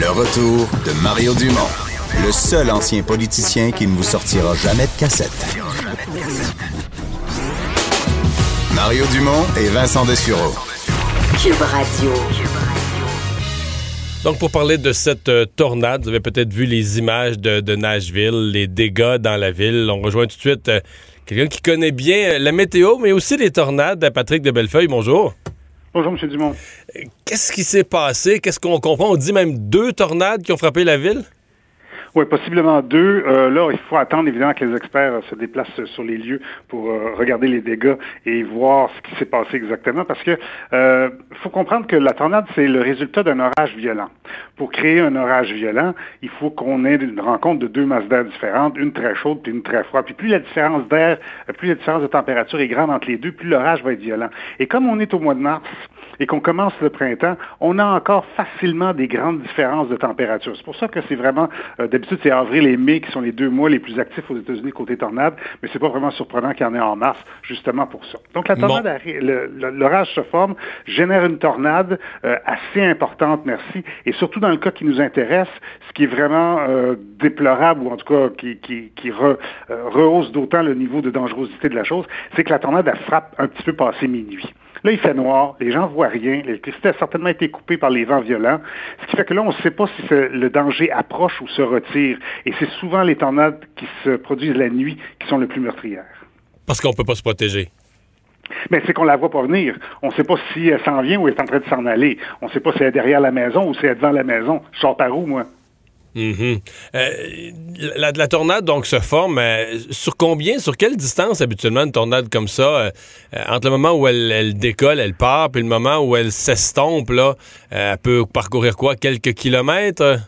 Le retour de Mario Dumont, le seul ancien politicien qui ne vous sortira jamais de cassette. Mario Dumont et Vincent Dessureau. Cube Radio. Donc, pour parler de cette euh, tornade, vous avez peut-être vu les images de, Nashville, les dégâts dans la ville. On rejoint tout de suite euh, quelqu'un qui connaît bien euh, la météo, mais aussi les tornades. Patrick de Bellefeuille, bonjour. Bonjour, M. Dumont. Qu'est-ce qui s'est passé? Qu'est-ce qu'on comprend? On dit même deux tornades qui ont frappé la ville? Oui, possiblement deux. Euh, là, il faut attendre évidemment que les experts euh, se déplacent sur les lieux pour euh, regarder les dégâts et voir ce qui s'est passé exactement. Parce que faut comprendre que la tornade, c'est le résultat d'un orage violent. Pour créer un orage violent, il faut qu'on ait une rencontre de deux masses d'air différentes, une très chaude puis une très froide. Puis plus la différence d'air, plus la différence de température est grande entre les deux, plus l'orage va être violent. Et comme on est au mois de mars, et qu'on commence le printemps, on a encore facilement des grandes différences de température. C'est pour ça que c'est vraiment, euh, d'habitude, c'est avril et mai qui sont les deux mois les plus actifs aux États-Unis côté tornade, mais c'est pas vraiment surprenant qu'il y en ait en mars, justement pour ça. Donc la tornade, l'orage se forme, génère une tornade euh, assez importante, merci, et surtout dans le cas qui nous intéresse, ce qui est vraiment euh, déplorable, ou en tout cas qui, qui, qui rehausse d'autant le niveau de dangerosité de la chose, c'est que la tornade, elle frappe un petit peu passé minuit. Là, il fait noir, les gens voient rien, l'électricité a certainement été coupée par les vents violents, ce qui fait que là, on ne sait pas si le danger approche ou se retire. Et c'est souvent les tornades qui se produisent la nuit qui sont les plus meurtrières. Parce qu'on ne peut pas se protéger. Mais c'est qu'on la voit pas venir. On ne sait pas si elle s'en vient ou elle est en train de s'en aller. On ne sait pas si elle est derrière la maison ou si elle est devant la maison. Je sors par où, moi? Mhm. Euh, la, tornade donc se forme euh, sur combien, sur quelle distance habituellement une tornade comme ça, euh, entre le moment où elle, décolle, elle part, puis le moment où elle s'estompe, là, elle peut parcourir quoi, quelques kilomètres?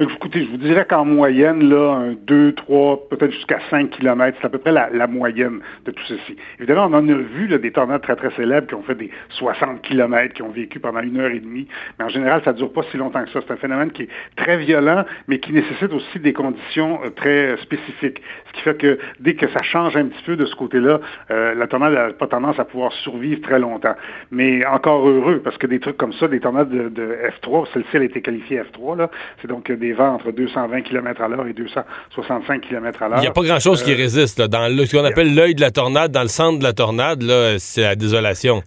Écoutez, je vous dirais qu'en moyenne, là, un 2, 3, peut-être jusqu'à 5 km, c'est à peu près la, moyenne de tout ceci. Évidemment, on en a vu là, des tornades très, très célèbres qui ont fait des 60 km, qui ont vécu pendant une heure et demie, mais en général, ça ne dure pas si longtemps que ça. C'est un phénomène qui est très violent, mais qui nécessite aussi des conditions euh, très euh, spécifiques. Ce qui fait que dès que ça change un petit peu de ce côté-là, euh, la tornade n'a pas tendance à pouvoir survivre très longtemps. Mais encore heureux, parce que des trucs comme ça, des tornades de, F3, celle-ci a été qualifiée F3, là, c'est donc des vents entre 220 km à l'heure et 265 km à l'heure. Il n'y a pas grand-chose qui euh, résiste. Dans ce qu'on appelle l'œil de la tornade, dans le centre de la tornade, c'est la désolation.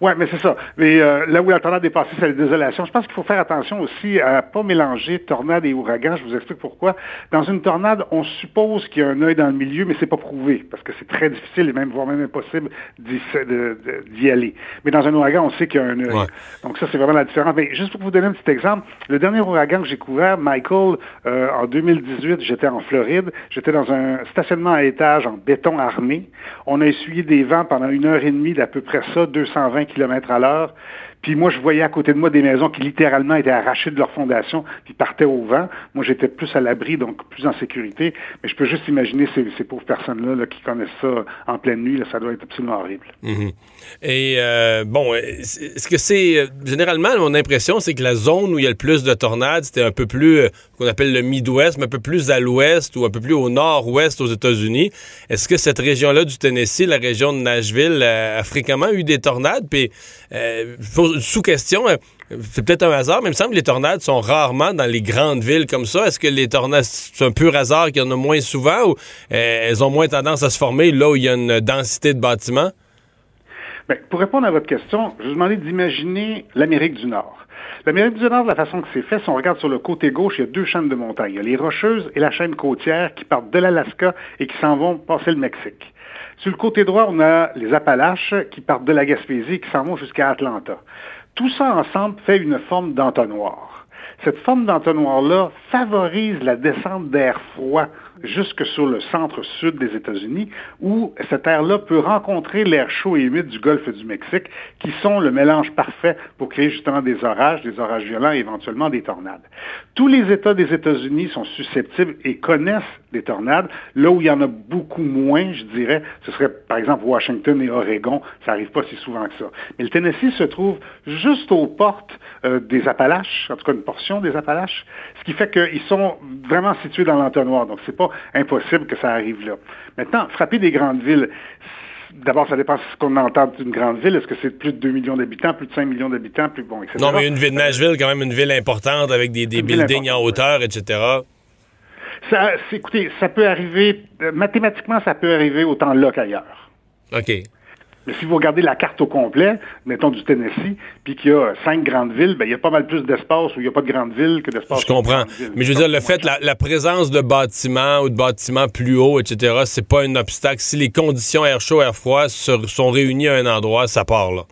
Oui, mais c'est ça. Mais euh, là où la tornade est passée, c'est la désolation. Je pense qu'il faut faire attention aussi à ne pas mélanger tornade et ouragan. Je vous explique pourquoi. Dans une tornade, on suppose qu'il y a un œil dans le milieu, mais c'est pas prouvé, parce que c'est très difficile et même, voire même impossible d'y aller. Mais dans un ouragan, on sait qu'il y a un œil. Donc ça, c'est vraiment la différence. Mais juste pour vous donner un petit exemple, le dernier ouragan que j'ai couvert, Michael, euh, en 2018, j'étais en Floride. J'étais dans un stationnement à étage en béton armé. On a essuyé des vents pendant une heure et demie d'à peu près ça, 220 km à l'heure. Puis moi, je voyais à côté de moi des maisons qui littéralement étaient arrachées de leur fondation, qui partaient au vent. Moi, j'étais plus à l'abri, donc plus en sécurité. Mais je peux juste imaginer ces, pauvres personnes-là qui connaissent ça en pleine nuit. ça doit être absolument horrible. Mhm. Et euh, bon, est-ce que c'est euh, généralement mon impression, c'est que la zone où il y a le plus de tornades, c'était un peu plus euh, qu'on appelle le Midwest, mais un peu plus à l'ouest ou un peu plus au nord-ouest aux États-Unis. Est-ce que cette région-là du Tennessee, la région de Nashville, a fréquemment eu des tornades? Puis, sous question, euh, c'est peut-être un hasard, mais il me semble que les tornades sont rarement dans les grandes villes comme ça. Est-ce que les tornades, c'est un pur hasard qu'il y en a moins souvent ou euh, elles ont moins tendance à se former là où il y a une densité de bâtiments? Bien, pour répondre à votre question, je vous demandais d'imaginer l'Amérique du Nord. L'Amérique du Nord, de la façon que c'est fait, si on regarde sur le côté gauche, il y a deux chaînes de montagnes. Il y a les Rocheuses et la chaîne côtière qui partent de l'Alaska et qui s'en vont passer le Mexique. Sur le côté droit, on a les Appalaches qui partent de la Gaspésie et qui s'en vont jusqu'à Atlanta. Tout ça ensemble fait une forme d'entonnoir. Cette forme d'entonnoir-là favorise la descente d'air froid jusque sur le centre-sud des États-Unis, où cet air-là peut rencontrer l'air chaud et humide du golfe du Mexique, qui sont le mélange parfait pour créer justement des orages, des orages violents et éventuellement des tornades. Tous les États des États-Unis sont susceptibles et connaissent des tornades. Là où il y en a beaucoup moins, je dirais, ce serait par exemple Washington et Oregon. Ça n'arrive pas si souvent que ça. Mais le Tennessee se trouve juste aux portes euh, des Appalaches, en tout cas une portion des Appalaches, ce qui fait qu'ils sont vraiment situés dans l'entonnoir. Donc c'est pas impossible que ça arrive là. Maintenant, frapper des grandes villes, D'abord, ça dépend de ce qu'on entend d'une grande ville. Est-ce que c'est plus de 2 millions d'habitants, plus de 5 millions d'habitants, plus bon, etc. Non, mais une ville, Nashville, quand même une ville importante avec des, des buildings en hauteur, etc. Ça, écoutez, ça peut arriver, euh, mathématiquement, ça peut arriver autant là qu'ailleurs. OK. Mais si vous regardez la carte au complet, mettons du Tennessee, puis qu'il y a cinq grandes villes, ben, il y a pas mal plus d'espace où il n'y a pas de grandes villes que d'espace. Je comprends. Mais je veux dire, le fait, la, la, présence de bâtiments ou de bâtiments plus hauts, etc., c'est pas un obstacle. Si les conditions air chaud, air froid sont réunies à un endroit, ça part là.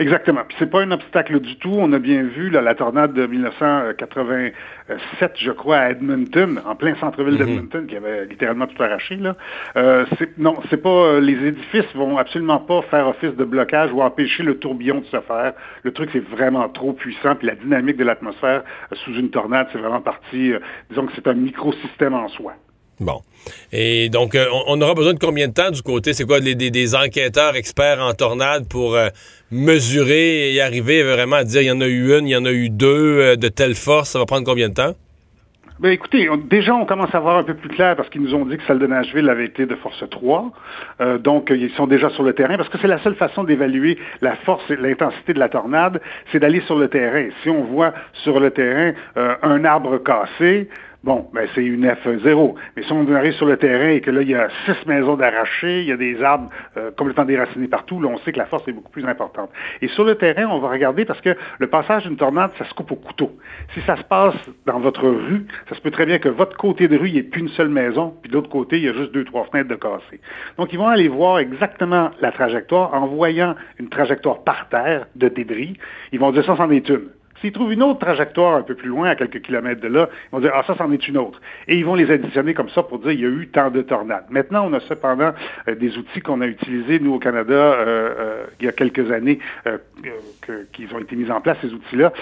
Exactement. Puis c'est pas un obstacle du tout. On a bien vu la tornade de 1987, je crois, à Edmonton, en plein centre-ville mhm. d'Edmonton, qui avait littéralement tout arraché. Là. Euh, non, c'est pas. Euh, les édifices vont absolument pas faire office de blocage ou empêcher le tourbillon de se faire. Le truc c'est vraiment trop puissant. Puis la dynamique de l'atmosphère euh, sous une tornade, c'est vraiment parti. disons que c'est un microsystème en soi. Bon. Et donc, on, aura besoin de combien de temps du côté? C'est quoi, des, enquêteurs experts en tornade pour mesurer et arriver vraiment à dire il y en a eu une, il y en a eu deux euh, de telle force, ça va prendre combien de temps? Ben écoutez, déjà on commence à voir un peu plus clair parce qu'ils nous ont dit que celle de Nashville avait été de force 3. Euh, donc ils sont déjà sur le terrain parce que c'est la seule façon d'évaluer la force et l'intensité de la tornade, c'est d'aller sur le terrain. Si on voit sur le terrain euh, un arbre cassé, Bon, ben c'est une F0. Mais si on arrive sur le terrain et que là, il y a six maisons d'arrachées, il y a des arbres euh, complètement déracinés partout, là, on sait que la force est beaucoup plus importante. Et sur le terrain, on va regarder parce que le passage d'une tornade, ça se coupe au couteau. Si ça se passe dans votre rue, ça se peut très bien que votre côté de rue, il n'y ait plus une seule maison, puis de l'autre côté, il y a juste deux, trois fenêtres de cassées. Donc, ils vont aller voir exactement la trajectoire en voyant une trajectoire par terre de débris. Ils vont dire ça, c'en est une. S'ils trouvent une autre trajectoire un peu plus loin, à quelques kilomètres de là, ils vont dire, ah, ça, c'en est une autre. Et ils vont les additionner comme ça pour dire, il y a eu tant de tornades. Maintenant, on a cependant euh, des outils qu'on a utilisés, nous, au Canada, euh, euh, il y a quelques années, qui ont été mis en place, ces outils-là,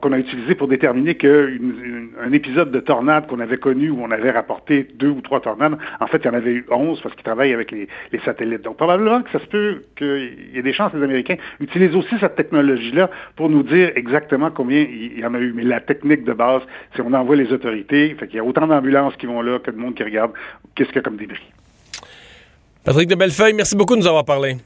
qu'on a utilisés pour déterminer qu'un épisode de tornade qu'on avait connu, où on avait rapporté deux ou trois tornades, en fait, il y en avait eu onze parce qu'ils travaillent avec les, satellites. Donc, probablement que ça se peut qu'il y ait des chances que les Américains utilisent aussi cette technologie-là pour nous dire exactement combien il y en a eu. Mais la technique de base, c'est qu'on envoie les autorités. Fait qu'il y a autant d'ambulances qui vont là que de monde qui regarde qu'est-ce qu'il y a comme débris. Patrick de Bellefeuille, merci beaucoup de nous avoir parlé.